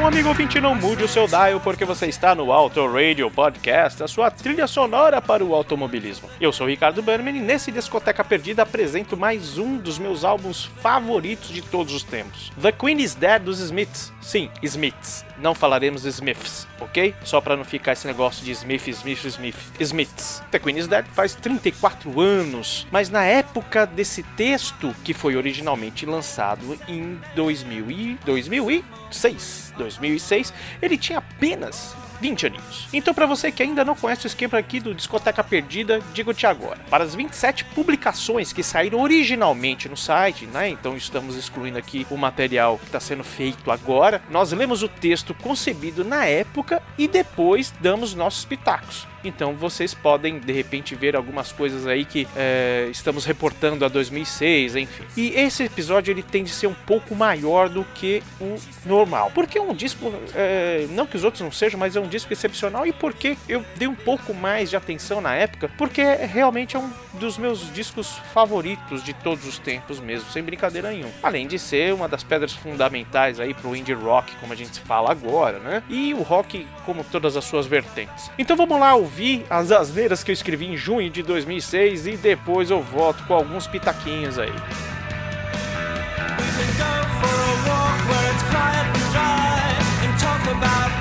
Sobe o som, amigo ouvinte, não mude o seu dial porque você está no Auto Radio Podcast, a sua trilha sonora para o automobilismo. Eu sou o Ricardo Berman e nesse Discoteca Perdida apresento mais um dos meus álbuns favoritos de todos os tempos. The Queen is Dead dos Smiths. Sim, Smiths. Não falaremos Smiths, ok? Só para não ficar esse negócio de Smith, Smith, Smith. Smiths. The Queen is Dead faz 34 anos, mas na época desse texto, que foi originalmente lançado em 2000 e 2006, 2006, ele tinha apenas 20 aninhos. Então, para você que ainda não conhece o esquema aqui do Discoteca Perdida, digo-te agora. Para as 27 publicações que saíram originalmente no site, né? Então estamos excluindo aqui o material que está sendo feito agora. Nós lemos o texto concebido na época e depois damos nossos pitacos. Então vocês podem de repente ver algumas coisas aí que é, estamos reportando a 2006, enfim. E esse episódio ele tende a ser um pouco maior do que o normal, porque é um disco, é, não que os outros não sejam, mas é um disco excepcional e porque eu dei um pouco mais de atenção na época, porque realmente é um dos meus discos favoritos de todos os tempos mesmo, sem brincadeira nenhuma. Além de ser uma das pedras fundamentais aí pro indie rock, como a gente fala agora, né? E o rock como todas as suas vertentes. Então vamos lá, o ouvir as asneiras que eu escrevi em junho de 2006 e depois eu volto com alguns pitaquinhos aí.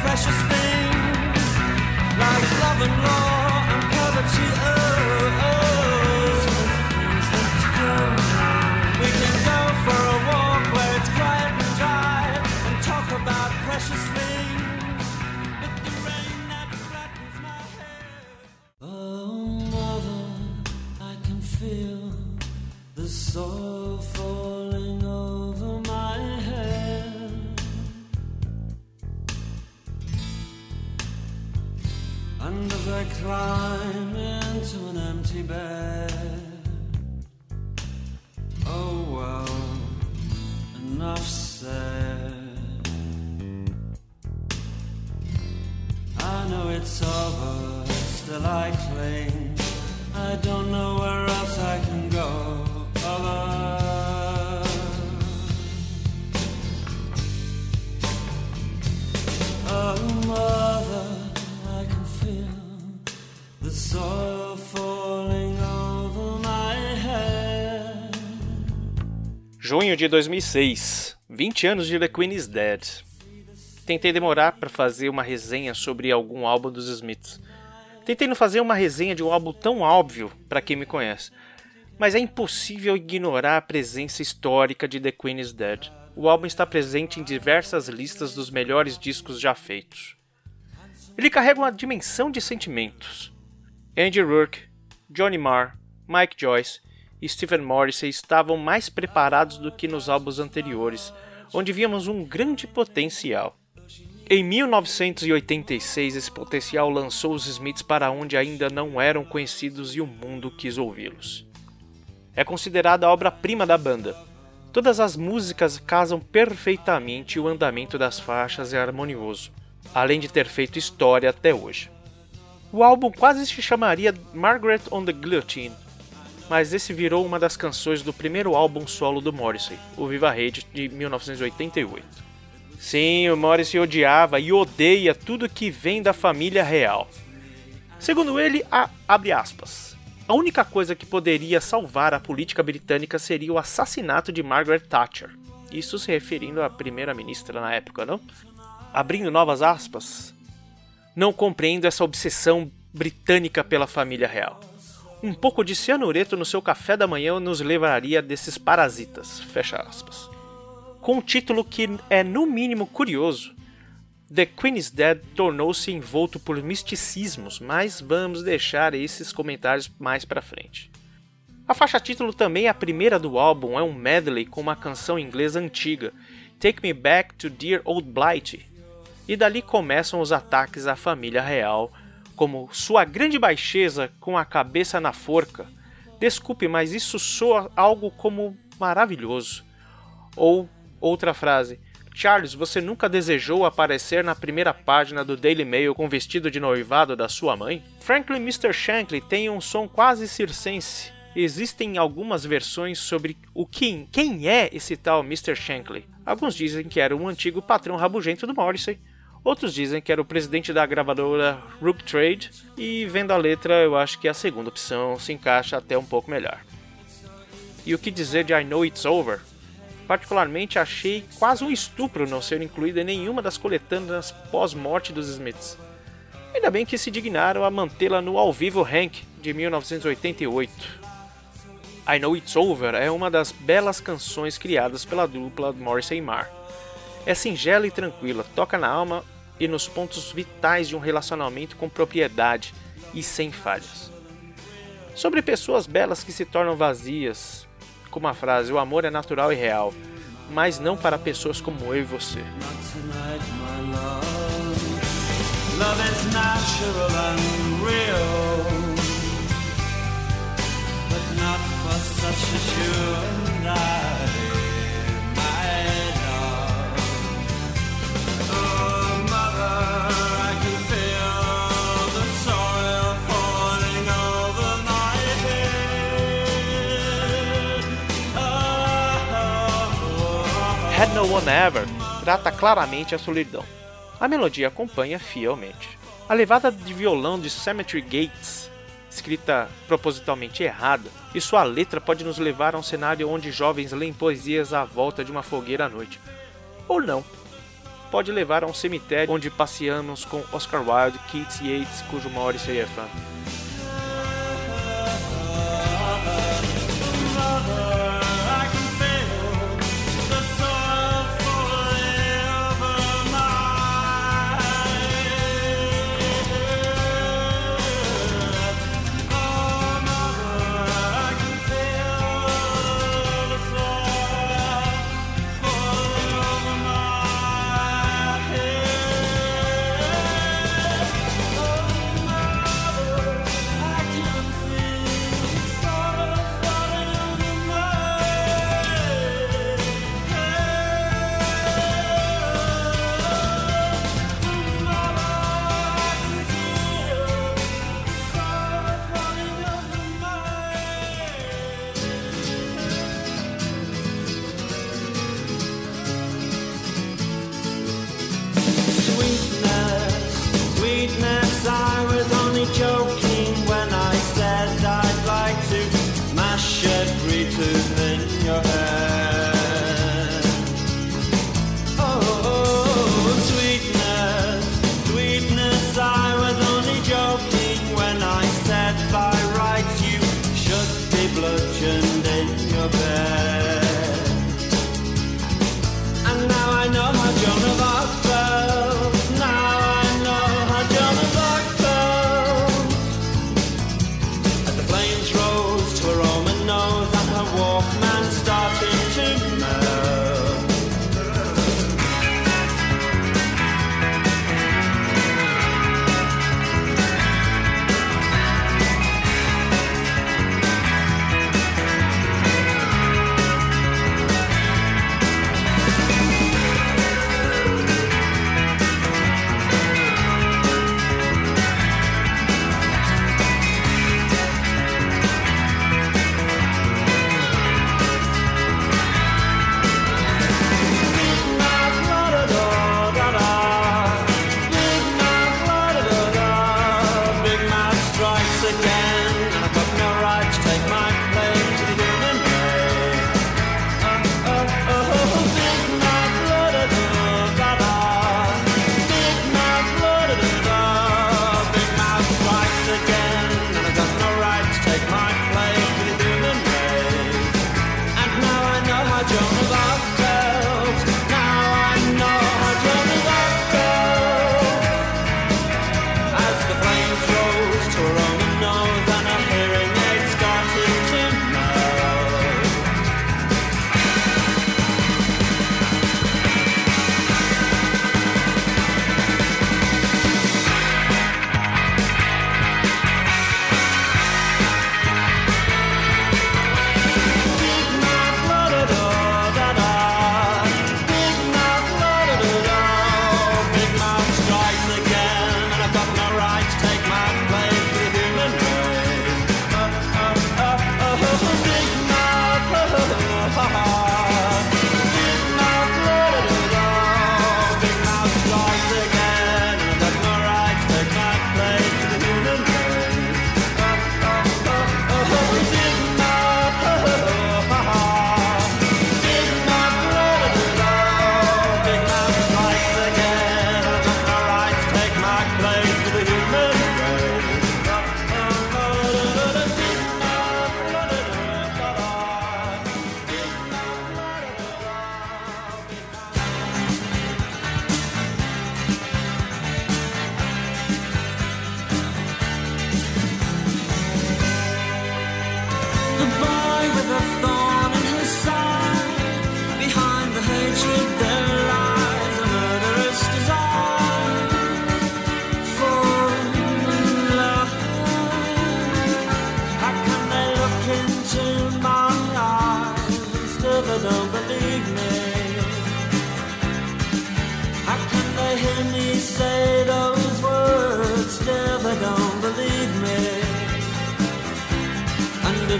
precious soil falling over my head. And as I climb into an empty bed, oh well, enough said. I know it's over, still I cling. I don't know where else I can falling my. Junho de 2006, 20 anos de The Queen is Dead. Tentei demorar para fazer uma resenha sobre algum álbum dos Smiths. Tentei não fazer uma resenha de um álbum tão óbvio para quem me conhece, mas é impossível ignorar a presença histórica de The Queen is Dead. O álbum está presente em diversas listas dos melhores discos já feitos. Ele carrega uma dimensão de sentimentos. Andy Rourke, Johnny Marr, Mike Joyce e Stephen Morrissey estavam mais preparados do que nos álbuns anteriores, onde víamos um grande potencial. Em 1986, esse potencial lançou os Smiths para onde ainda não eram conhecidos e o mundo quis ouvi-los. É considerada a obra-prima da banda. Todas as músicas casam perfeitamente e o andamento das faixas é harmonioso, além de ter feito história até hoje. O álbum quase se chamaria Margaret on the Guillotine, mas esse virou uma das canções do primeiro álbum solo do Morrissey, o Viva Rede de 1988. Sim, o Morrissey odiava e odeia tudo que vem da família real. Segundo ele, a, abre aspas, a única coisa que poderia salvar a política britânica seria o assassinato de Margaret Thatcher. Isso se referindo à primeira-ministra na época, não? Abrindo novas aspas. Não compreendo essa obsessão britânica pela família real. Um pouco de cianureto no seu café da manhã nos livraria desses parasitas. Fecha aspas. com um título que é no mínimo curioso. The Queen is Dead tornou-se envolto por misticismos, mas vamos deixar esses comentários mais para frente. A faixa título também é a primeira do álbum, é um medley com uma canção inglesa antiga, Take Me Back to Dear Old Blighty. E dali começam os ataques à família real, como Sua Grande Baixeza com a cabeça na forca. Desculpe, mas isso soa algo como maravilhoso. Ou outra frase, Charles, você nunca desejou aparecer na primeira página do Daily Mail com vestido de noivado da sua mãe? Franklin Mr. Shankly tem um som quase circense. Existem algumas versões sobre o quem, quem é esse tal Mr. Shankly. Alguns dizem que era um antigo patrão rabugento do Morrissey, outros dizem que era o presidente da gravadora Rook Trade, e vendo a letra eu acho que a segunda opção se encaixa até um pouco melhor. E o que dizer de I Know It's Over? Particularmente achei quase um estupro não ser incluída em nenhuma das coletâneas pós-morte dos Smiths. Ainda bem que se dignaram a mantê-la no Ao Vivo Hank de 1988. I Know It's Over é uma das belas canções criadas pela dupla Morrissey e Marr. É singela e tranquila, toca na alma e nos pontos vitais de um relacionamento com propriedade e sem falhas. Sobre pessoas belas que se tornam vazias, como a frase: O amor é natural e real, mas não para pessoas como eu e você. Had No One Ever trata claramente a solidão. A melodia acompanha fielmente. A levada de violão de Cemetery Gates, escrita propositalmente errada, e sua letra pode nos levar a um cenário onde jovens leem poesias à volta de uma fogueira à noite. Ou não. Pode levar a um cemitério onde passeamos com Oscar Wilde, Keats Yates, cujo maior seria fã.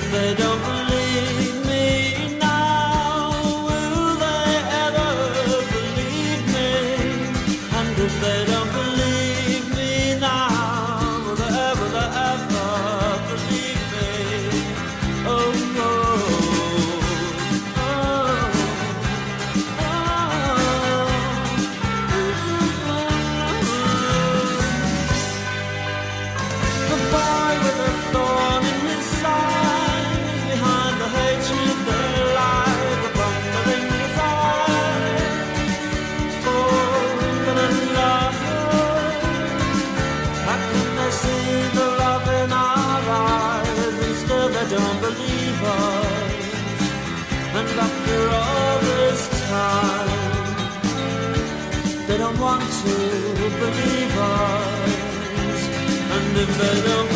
If they don't believe believe us. And after all this time, they don't want to believe us. And if they don't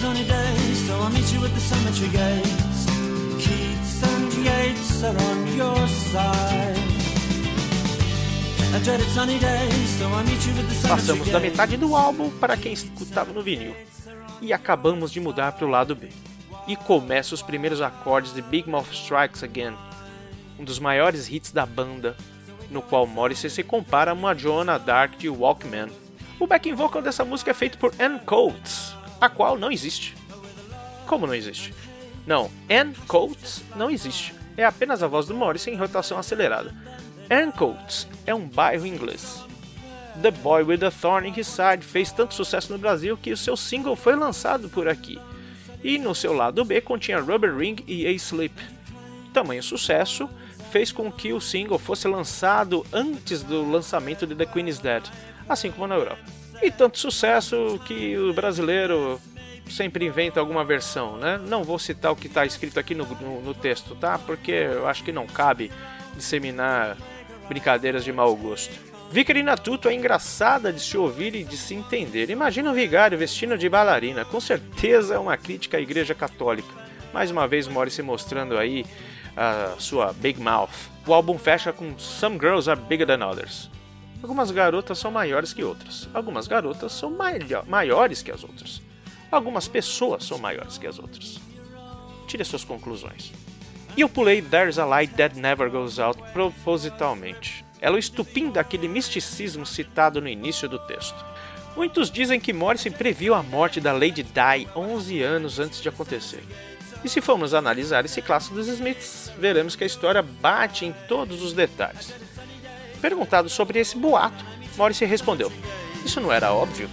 sunny day, so I'll meet you at the cemetery gates. Keats and Yates are on your side. Passamos da metade do álbum para quem escutava no vinil. E acabamos de mudar para o lado B. E começa os primeiros acordes de Big Mouth Strikes Again, um dos maiores hits da banda, no qual Morrissey se compara a uma Joanna Dark de Walkman. O backing vocal dessa música é feito por Ann Coates, a qual não existe. Como não existe? Não, Ann Coates não existe. É apenas a voz do Morrissey em rotação acelerada. Ann Coates é um bairro inglês. The Boy with a Thorn in His Side fez tanto sucesso no Brasil que o seu single foi lançado por aqui. E no seu lado B continha Rubber Ring e A Sleep. Tamanho sucesso fez com que o single fosse lançado antes do lançamento de The Queen is Dead, assim como na Europa. E tanto sucesso que o brasileiro sempre inventa alguma versão, né? Não vou citar o que está escrito aqui no, no, no texto, tá? Porque eu acho que não cabe disseminar brincadeiras de mau gosto. Vicarina Tuto é engraçada de se ouvir e de se entender. Imagina um vigário vestindo de bailarina. Com certeza é uma crítica à Igreja Católica. Mais uma vez Morrissey mostrando aí a sua Big Mouth. O álbum fecha com Some Girls Are Bigger Than Others. Algumas garotas são maiores que outras. Algumas garotas são maio- maiores que as outras. Algumas pessoas são maiores que as outras. Tire suas conclusões. E eu pulei There's a Light That Never Goes Out propositalmente. Ela é o estupim daquele misticismo citado no início do texto. Muitos dizem que Morrison previu a morte da Lady Di 11 anos antes de acontecer. E se formos analisar esse clássico dos Smiths, veremos que a história bate em todos os detalhes. Perguntado sobre esse boato, Morrissey respondeu: Isso não era óbvio?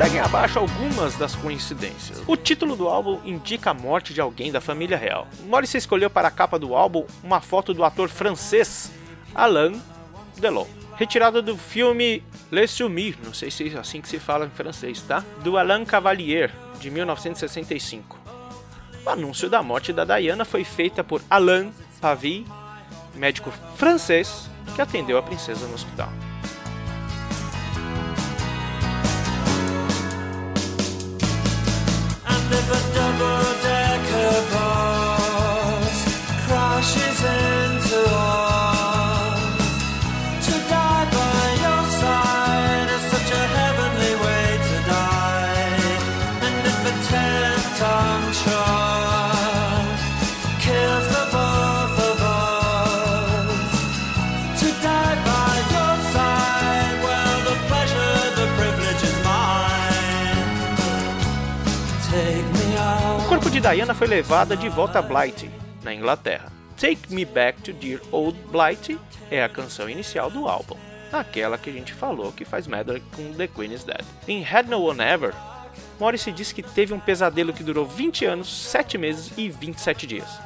Seguem abaixo algumas das coincidências. O título do álbum indica a morte de alguém da família real. Morrissey escolheu para a capa do álbum uma foto do ator francês Alain Delon, retirada do filme Le Sommir, não sei se é assim que se fala em francês, tá? Do Alain Cavalier, de 1965. O anúncio da morte da Diana foi feita por Alain Pavie, médico francês que atendeu a princesa no hospital. Diana foi levada de volta a Blighty, na Inglaterra. Take Me Back to Dear Old Blighty é a canção inicial do álbum, aquela que a gente falou que faz medley com The Queen is Dead. Em Had No One Ever, Morrissey disse que teve um pesadelo que durou 20 anos, 7 meses e 27 dias.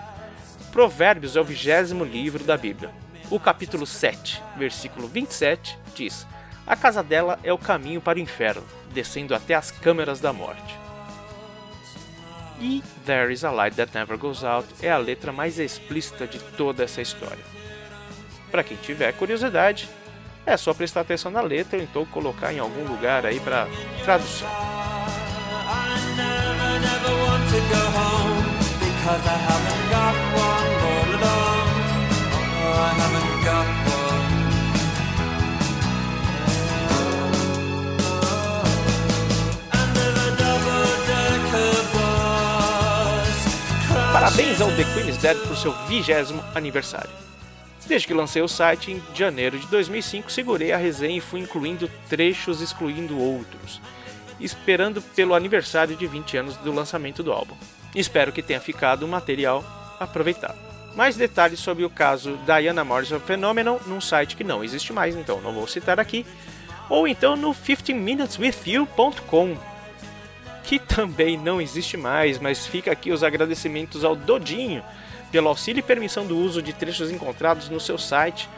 Provérbios é o vigésimo livro da Bíblia. O capítulo 7, versículo 27, diz: A casa dela é o caminho para o inferno, descendo até as câmeras da morte. E There Is a Light That Never Goes Out é a letra mais explícita de toda essa história. Para quem tiver curiosidade, é só prestar atenção na letra ou então colocar em algum lugar aí para tradução. Parabéns ao The Queen's Dead por seu vigésimo aniversário. Desde que lancei o site em janeiro de 2005, segurei a resenha e fui incluindo trechos excluindo outros, esperando pelo aniversário de 20 anos do lançamento do álbum. Espero que tenha ficado um material aproveitado. Mais detalhes sobre o caso Diana Morrison Phenomenon num site que não existe mais, então não vou citar aqui, ou então no 15minuteswithyou.com que também não existe mais, mas fica aqui os agradecimentos ao Dodinho pelo auxílio e permissão do uso de trechos encontrados no seu site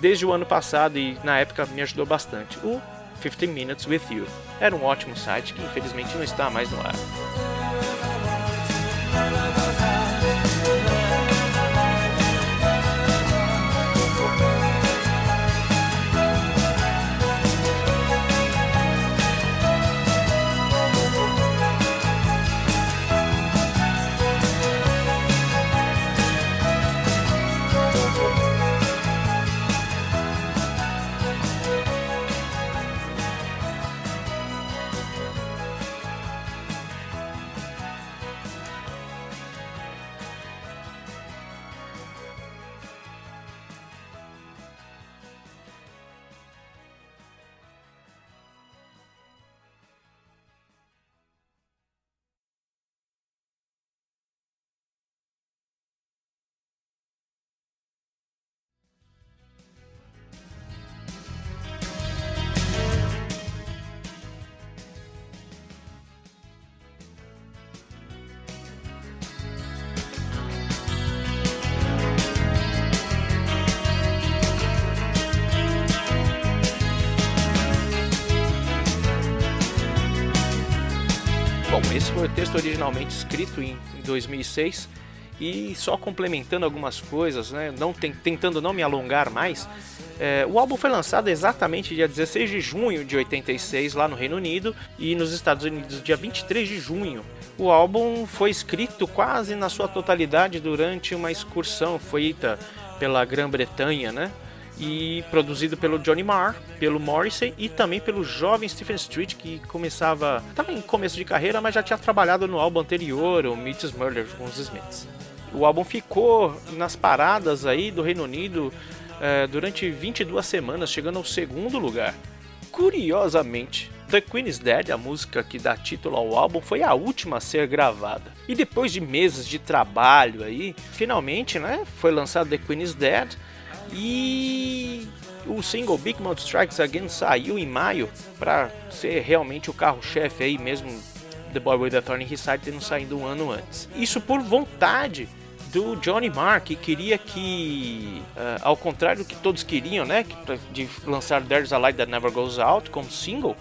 desde o ano passado e na época me ajudou bastante. O 15 Minutes with You. Era um ótimo site que infelizmente não está mais no ar. Texto originalmente escrito em 2006 e só complementando algumas coisas, né, não tentando não me alongar mais. É, o álbum foi lançado exatamente dia 16 de junho de 86 lá no Reino Unido e nos Estados Unidos dia 23 de junho. O álbum foi escrito quase na sua totalidade durante uma excursão feita pela Grã-Bretanha, né? E produzido pelo Johnny Marr, pelo Morrissey e também pelo jovem Stephen Street, que começava, estava em começo de carreira, mas já tinha trabalhado no álbum anterior, o Meets Murder, com os Smiths. O álbum ficou nas paradas aí do Reino Unido eh, durante 22 semanas, chegando ao segundo lugar. Curiosamente, The Queen is Dead, a música que dá título ao álbum, foi a última a ser gravada. E depois de meses de trabalho aí, finalmente, né, foi lançado The Queen is Dead, e o single Big Mouth Strikes Again saiu em maio para ser realmente o carro-chefe aí mesmo The Boy with the Thorn in His Side tendo saído um ano antes. Isso por vontade do Johnny Marr, que queria que, uh, ao contrário do que todos queriam, né, de lançar There's a Light That Never Goes Out como single,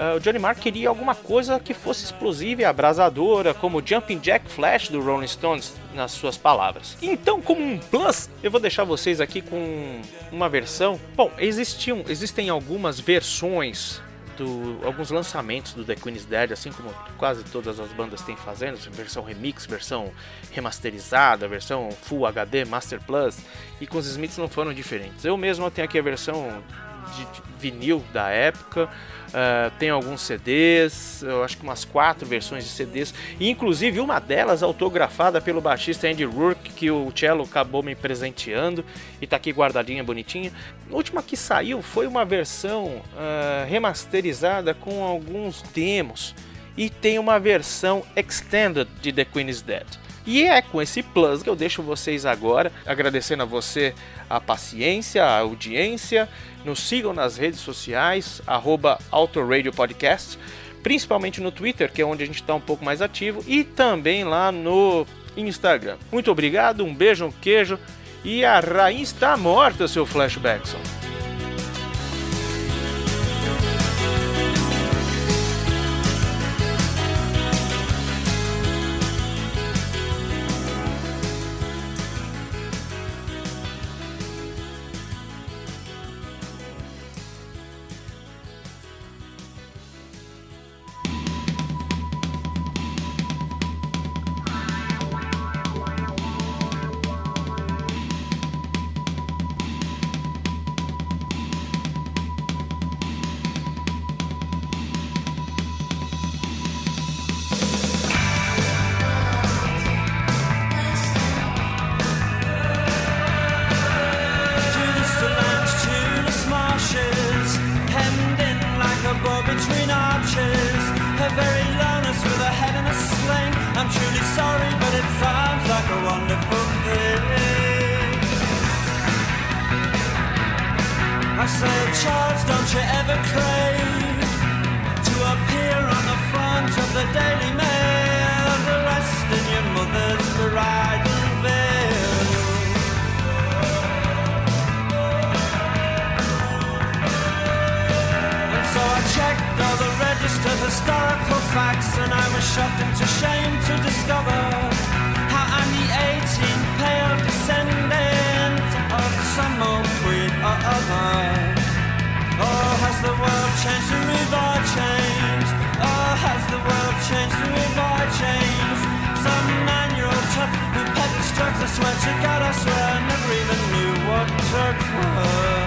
uh, o Johnny Marr queria alguma coisa que fosse explosiva e abrasadora, como Jumping Jack Flash do Rolling Stones, nas suas palavras. Então, como um plus, eu vou deixar vocês aqui com uma versão. Bom, existiam, existem algumas versões do, alguns lançamentos do The Queen's Dead, assim como quase todas as bandas têm fazendo, versão remix, versão remasterizada, versão Full HD, Master Plus, e com os Smiths não foram diferentes. Eu mesmo tenho aqui a versão de vinil da época, Uh, tem alguns CDs, eu acho que umas quatro versões de CDs, inclusive uma delas autografada pelo baixista Andy Rourke, que o Cello acabou me presenteando e tá aqui guardadinha, bonitinha. A última que saiu foi uma versão uh, remasterizada com alguns demos, e tem uma versão extended de The Queen is Dead. E é com esse plus que eu deixo vocês agora, agradecendo a você a paciência, a audiência. Nos sigam nas redes sociais, arroba Podcast, principalmente no Twitter, que é onde a gente está um pouco mais ativo, e também lá no Instagram. Muito obrigado, um beijo, um queijo, e a rainha está morta, seu Flashbackson. chance don't you ever crave to appear on the front of the Daily Mail, dressed in your mother's bridal veil? And so I checked all the registered historical facts, and I was shocked into shame to discover. Oh, has the world changed I changed? Some manual who God, I swear I never even knew what were.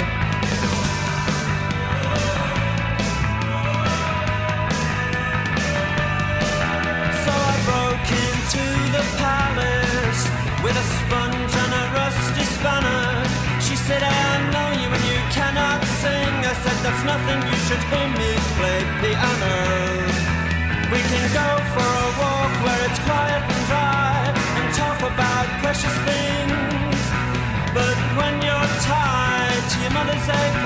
So I broke into the palace with a sponge and a rusty spanner. She said, I know you and you cannot sing. I said, that's nothing should hear me play piano. We can go for a walk where it's quiet and dry and talk about precious things. But when you're tied to your mother's egg.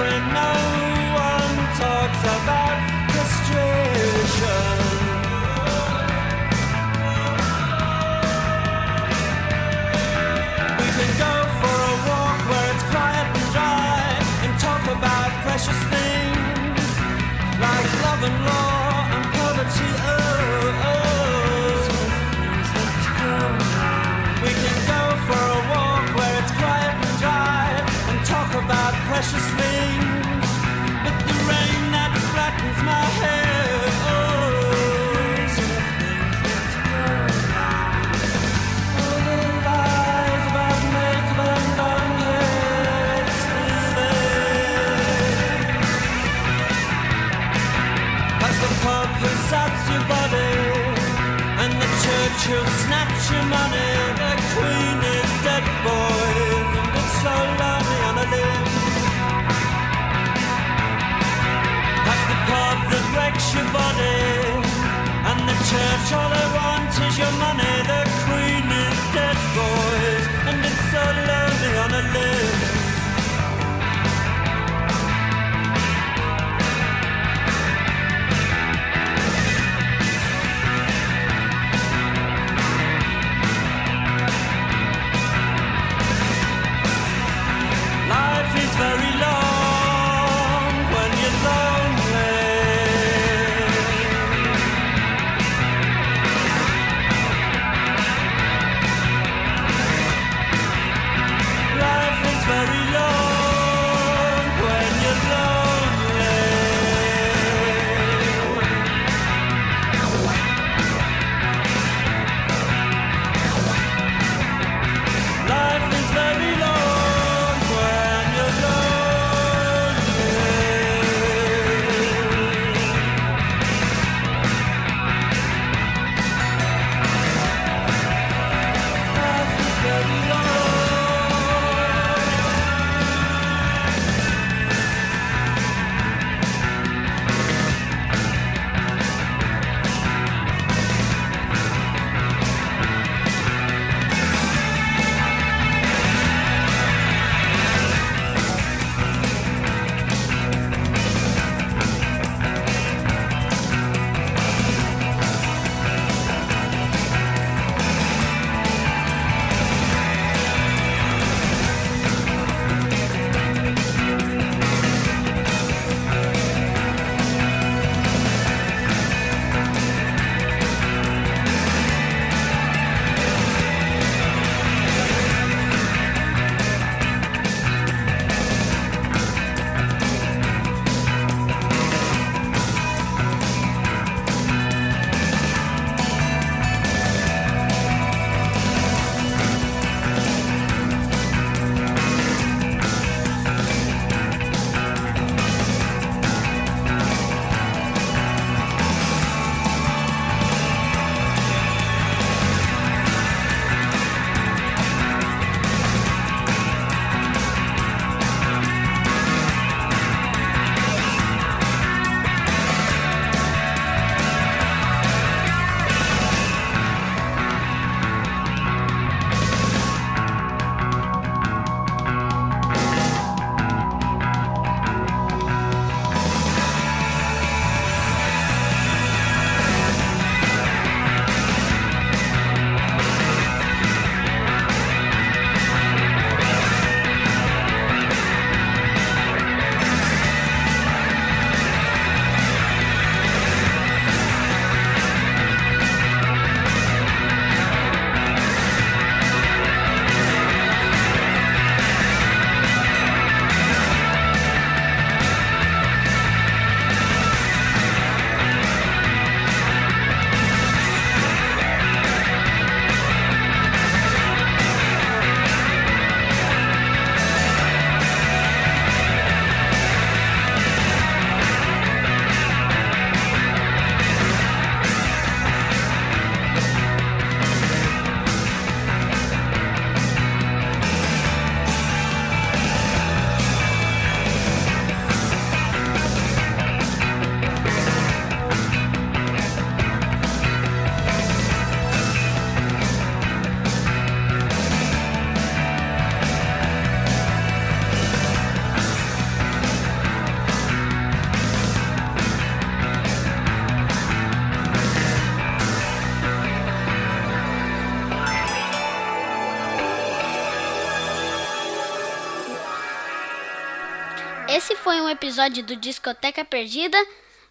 Episódio do Discoteca Perdida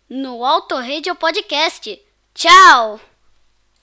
no Auto Radio Podcast. Tchau!